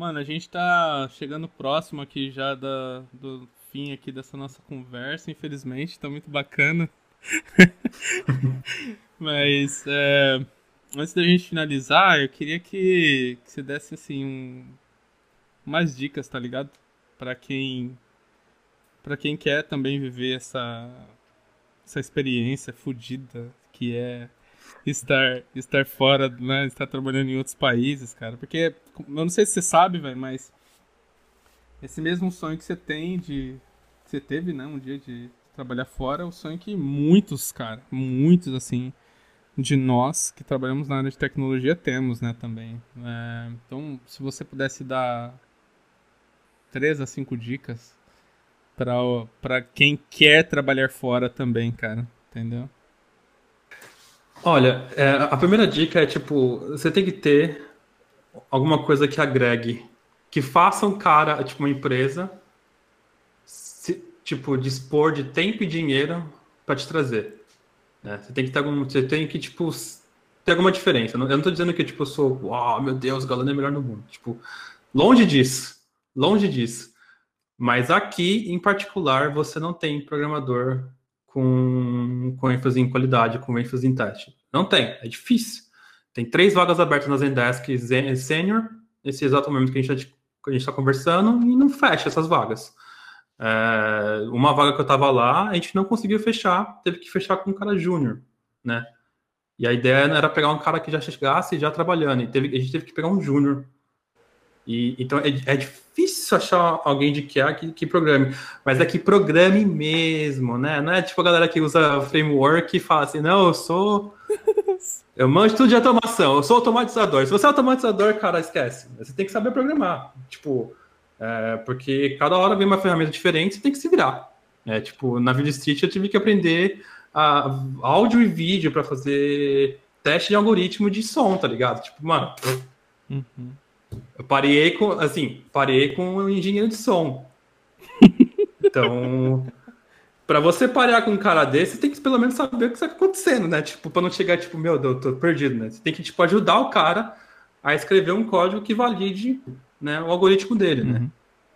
Mano, a gente tá chegando próximo aqui já da, do fim aqui dessa nossa conversa, infelizmente, tá muito bacana. Mas é, antes da gente finalizar, eu queria que, que você desse assim um, mais dicas, tá ligado? para quem para quem quer também viver essa essa experiência fodida que é estar estar fora, né, estar trabalhando em outros países, cara. Porque eu não sei se você sabe, velho, mas esse mesmo sonho que você tem de que você teve, né, um dia de trabalhar fora, é o sonho que muitos, cara, muitos assim de nós que trabalhamos na área de tecnologia temos, né, também. É, então, se você pudesse dar três a cinco dicas para quem quer trabalhar fora também, cara. Entendeu? Olha, é, a primeira dica é tipo, você tem que ter alguma coisa que agregue, que faça um cara, tipo uma empresa, se, tipo dispor de tempo e dinheiro para te trazer. Né? Você tem que ter algum, você tem que tipo ter alguma diferença. Eu não, estou dizendo que tipo eu sou, uau, meu Deus, Galano é melhor no mundo. Tipo, longe disso. Longe disso. Mas aqui, em particular, você não tem programador com, com ênfase em qualidade, com ênfase em teste. Não tem, é difícil. Tem três vagas abertas na Zendesk Senior, nesse exato momento que a gente está conversando, e não fecha essas vagas. É, uma vaga que eu estava lá, a gente não conseguiu fechar, teve que fechar com um cara júnior, né? E a ideia era pegar um cara que já chegasse já trabalhando, e teve, a gente teve que pegar um júnior e, então é, é, difícil achar alguém de QA que, que, programe, mas é que programe mesmo, né? Não é tipo a galera que usa framework e fala assim, não, eu sou. Eu manjo tudo de automação, eu sou automatizador. Se você é automatizador, cara, esquece. Você tem que saber programar. Tipo, é, porque cada hora vem uma ferramenta diferente, você tem que se virar. É, tipo, na Video Street eu tive que aprender a, áudio e vídeo para fazer teste de algoritmo de som, tá ligado? Tipo, mano. Uhum. Eu parei com, assim, parei com um engenheiro de som. Então, para você parar com um cara desse, você tem que pelo menos saber o que está acontecendo, né? Tipo, para não chegar tipo, meu Deus, tô perdido, né? Você tem que tipo ajudar o cara a escrever um código que valide, né, o algoritmo dele, né? Uhum.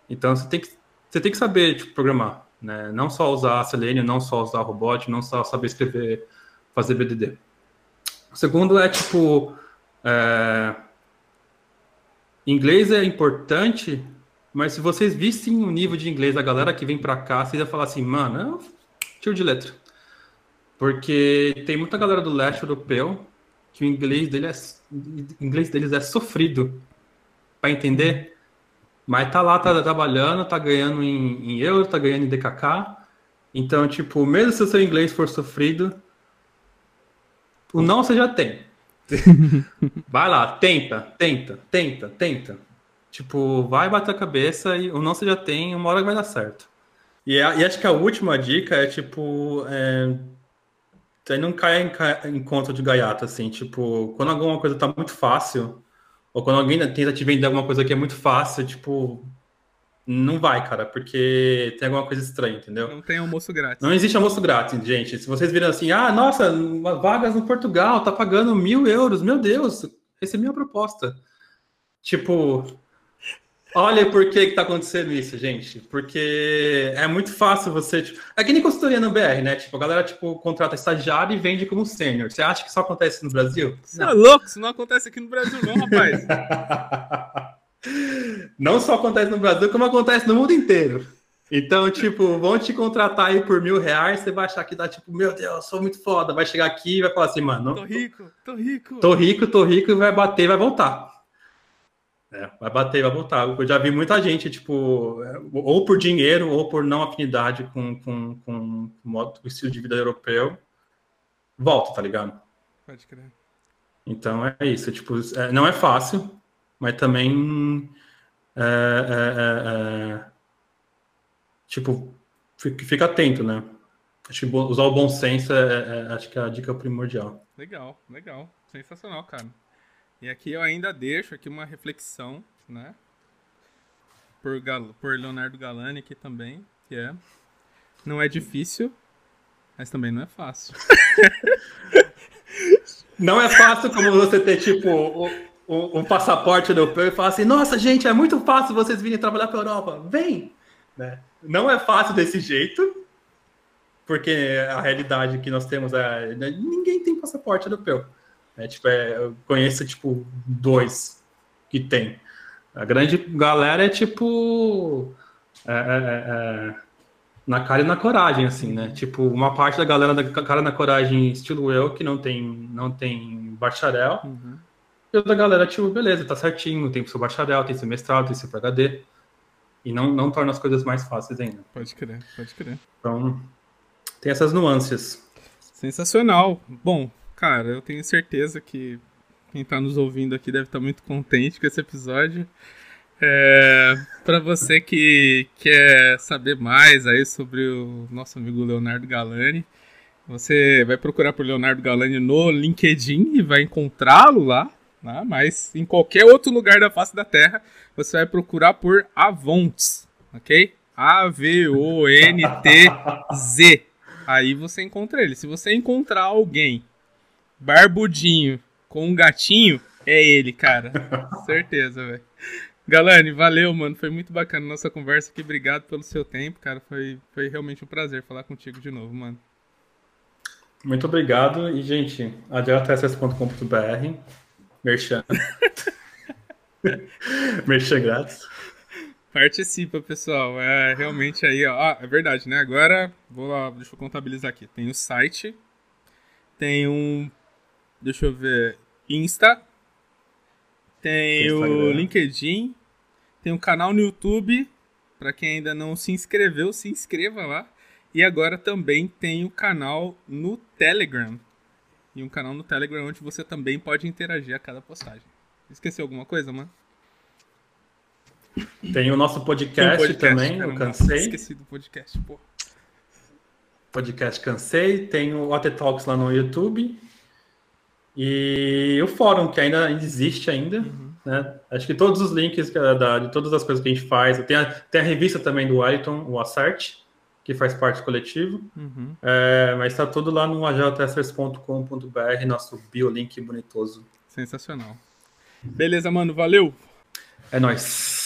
Então, você tem que você tem que saber tipo, programar, né? Não só usar Selenium, não só usar robot, não só saber escrever, fazer BDD. O segundo é tipo é, Inglês é importante, mas se vocês vissem o nível de inglês da galera que vem para cá, vocês iam falar assim, mano, é tiro de letra. Porque tem muita galera do leste europeu que o inglês, dele é, inglês deles é sofrido para entender. Mas tá lá, tá trabalhando, tá ganhando em, em euro, tá ganhando em DKK. Então, tipo, mesmo se o seu inglês for sofrido, o não você já tem. vai lá, tenta, tenta, tenta, tenta. Tipo, vai bater a cabeça e o não você já tem, uma hora vai dar certo. E, a, e acho que a última dica é, tipo, é, aí não cai em, em conta de gaiato, assim, tipo, quando alguma coisa tá muito fácil, Ou quando alguém tenta te vender alguma coisa que é muito fácil, tipo, não vai, cara, porque tem alguma coisa estranha, entendeu? Não tem almoço grátis. Não existe almoço grátis, gente. Se vocês viram assim, ah, nossa, vagas no Portugal, tá pagando mil euros, meu Deus, recebi uma proposta. Tipo, olha por que que tá acontecendo isso, gente. Porque é muito fácil você. Tipo, é que nem consultoria no BR, né? Tipo, a galera tipo, contrata estagiário e vende como sênior. Você acha que isso acontece no Brasil? Você é louco, isso não acontece aqui no Brasil, não, rapaz. não só acontece no Brasil, como acontece no mundo inteiro. Então, tipo, vão te contratar aí por mil reais, você vai achar que dá, tipo, meu Deus, sou muito foda. Vai chegar aqui e vai falar assim, mano. Tô rico, tô rico. Tô rico, tô rico, e vai bater e vai voltar. É, vai bater, vai voltar. Eu já vi muita gente, tipo, ou por dinheiro, ou por não afinidade com, com, com o estilo de vida europeu, volta, tá ligado? Pode crer. Então é isso, tipo, é, não é fácil, mas também é, é, é, é tipo, fica atento, né? Acho que usar o bom senso é, acho que é a dica primordial. Legal, legal. Sensacional, cara. E aqui eu ainda deixo aqui uma reflexão, né? Por, Gal por Leonardo Galani aqui também, que é não é difícil, mas também não é fácil. não é fácil como você ter, tipo, um, um passaporte europeu e falar assim, nossa, gente, é muito fácil vocês virem trabalhar para a Europa. Vem! Né? Não é fácil desse jeito, porque a realidade que nós temos é... Ninguém tem passaporte europeu. É, tipo, é, eu conheço, tipo, dois que tem. A grande galera é, tipo, é, é, é, é, na cara e na coragem, assim, né? Tipo, uma parte da galera da cara na coragem, estilo eu, que não tem, não tem bacharel. Uhum. E outra galera, tipo, beleza, tá certinho, tem seu bacharel, tem seu mestrado, tem seu PhD. E não, não torna as coisas mais fáceis ainda. Pode crer, pode crer. Então, tem essas nuances. Sensacional. Bom, Cara, eu tenho certeza que quem está nos ouvindo aqui deve estar tá muito contente com esse episódio. É, para você que quer saber mais aí sobre o nosso amigo Leonardo Galani, você vai procurar por Leonardo Galani no LinkedIn e vai encontrá-lo lá, né? mas em qualquer outro lugar da face da Terra, você vai procurar por Avontes, ok? A-V-O-N-T-Z. Aí você encontra ele. Se você encontrar alguém barbudinho com um gatinho, é ele, cara. Certeza, velho. Galane, valeu, mano. Foi muito bacana a nossa conversa aqui. Obrigado pelo seu tempo, cara. Foi, foi realmente um prazer falar contigo de novo, mano. Muito obrigado. E, gente, adiantss.com.br. Merchan. Merchan grátis. Participa, pessoal. É realmente aí, ó. Ah, é verdade, né? Agora, vou lá, deixa eu contabilizar aqui. Tem o site, tem um Deixa eu ver. Insta. Tem o LinkedIn. Tem um canal no YouTube. Para quem ainda não se inscreveu, se inscreva lá. E agora também tem o canal no Telegram. E um canal no Telegram onde você também pode interagir a cada postagem. Esqueceu alguma coisa, mano? Tem o nosso podcast, podcast também, eu cansei. Esqueci do podcast, pô. Podcast cansei. Tem o Water Talks lá no YouTube. E o fórum, que ainda existe ainda, uhum. né? Acho que todos os links da, de todas as coisas que a gente faz. Tem a, tem a revista também do Wellington, o Assart, que faz parte do coletivo. Uhum. É, mas está tudo lá no ageltesters.com.br, nosso biolink bonitoso. Sensacional. Beleza, mano. Valeu! É nóis.